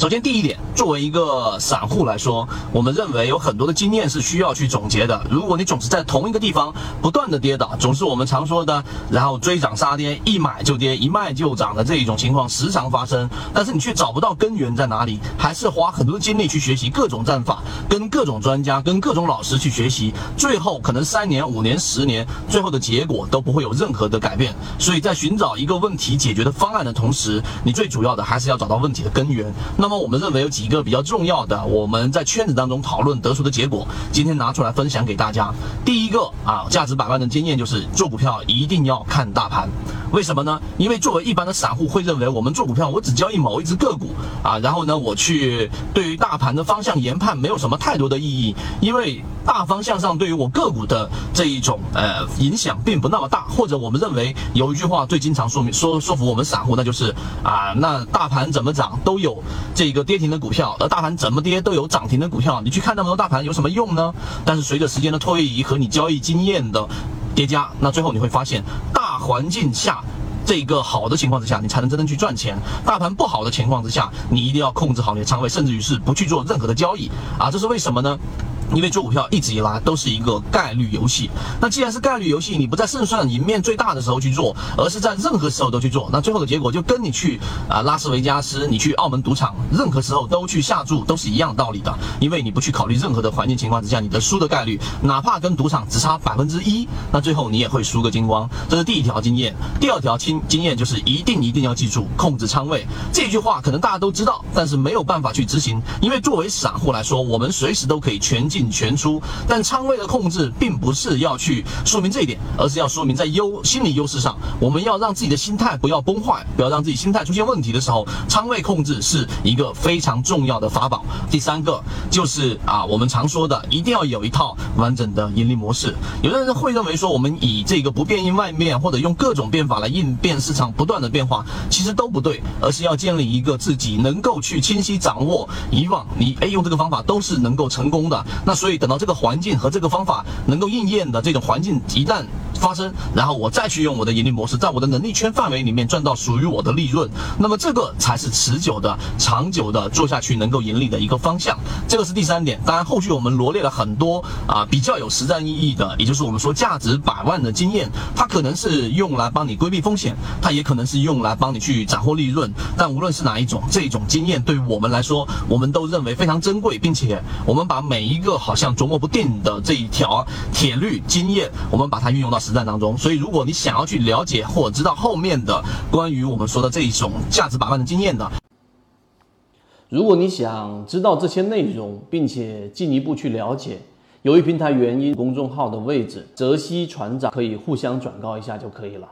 首先，第一点，作为一个散户来说，我们认为有很多的经验是需要去总结的。如果你总是在同一个地方不断的跌倒，总是我们常说的，然后追涨杀跌，一买就跌，一卖就涨的这一种情况时常发生，但是你却找不到根源在哪里，还是花很多精力去学习各种战法，跟各种专家、跟各种老师去学习，最后可能三年、五年、十年，最后的结果都不会有任何的改变。所以在寻找一个问题解决的方案的同时，你最主要的还是要找到问题的根源。那么我们认为有几个比较重要的，我们在圈子当中讨论得出的结果，今天拿出来分享给大家。第一个啊，价值百万的经验就是做股票一定要看大盘。为什么呢？因为作为一般的散户会认为，我们做股票我只交易某一只个股啊，然后呢，我去对于大盘的方向研判没有什么太多的意义，因为大方向上对于我个股的这一种呃影响并不那么大。或者我们认为有一句话最经常说明说说服我们散户，那就是啊，那大盘怎么涨都有这个跌停的股票，而大盘怎么跌都有涨停的股票，你去看那么多大盘有什么用呢？但是随着时间的推移和你交易经验的叠加，那最后你会发现环境下。这个好的情况之下，你才能真正去赚钱。大盘不好的情况之下，你一定要控制好你的仓位，甚至于是不去做任何的交易啊！这是为什么呢？因为做股票一直以来都是一个概率游戏。那既然是概率游戏，你不在胜算赢面最大的时候去做，而是在任何时候都去做，那最后的结果就跟你去啊拉斯维加斯，你去澳门赌场，任何时候都去下注，都是一样道理的。因为你不去考虑任何的环境情况之下，你的输的概率，哪怕跟赌场只差百分之一，那最后你也会输个精光。这是第一条经验。第二条经经验就是一定一定要记住控制仓位。这句话可能大家都知道，但是没有办法去执行。因为作为散户来说，我们随时都可以全进。全出，但仓位的控制并不是要去说明这一点，而是要说明在优心理优势上，我们要让自己的心态不要崩坏，不要让自己心态出现问题的时候，仓位控制是一个非常重要的法宝。第三个就是啊，我们常说的，一定要有一套完整的盈利模式。有的人会认为说，我们以这个不变应万变，或者用各种变法来应变市场不断的变化，其实都不对，而是要建立一个自己能够去清晰掌握以往你哎用这个方法都是能够成功的，那所以等到这个环境和这个方法能够应验的这种环境一旦发生，然后我再去用我的盈利模式，在我的能力圈范围里面赚到属于我的利润，那么这个才是持久的、长久的做下去能够盈利的一个方向。这个是第三点。当然，后续我们罗列了很多啊比较有实战意义的，也就是我们说价值百万的经验，它可能是用来帮你规避风险，它也可能是用来帮你去斩获利润。但无论是哪一种，这种经验对于我们来说，我们都认为非常珍贵，并且我们把每一个好像琢磨不定的这一条铁律经验，我们把它运用到实战当中。所以，如果你想要去了解或知道后面的关于我们说的这一种价值百万的经验的，如果你想知道这些内容，并且进一步去了解，由于平台原因，公众号的位置，泽西船长可以互相转告一下就可以了。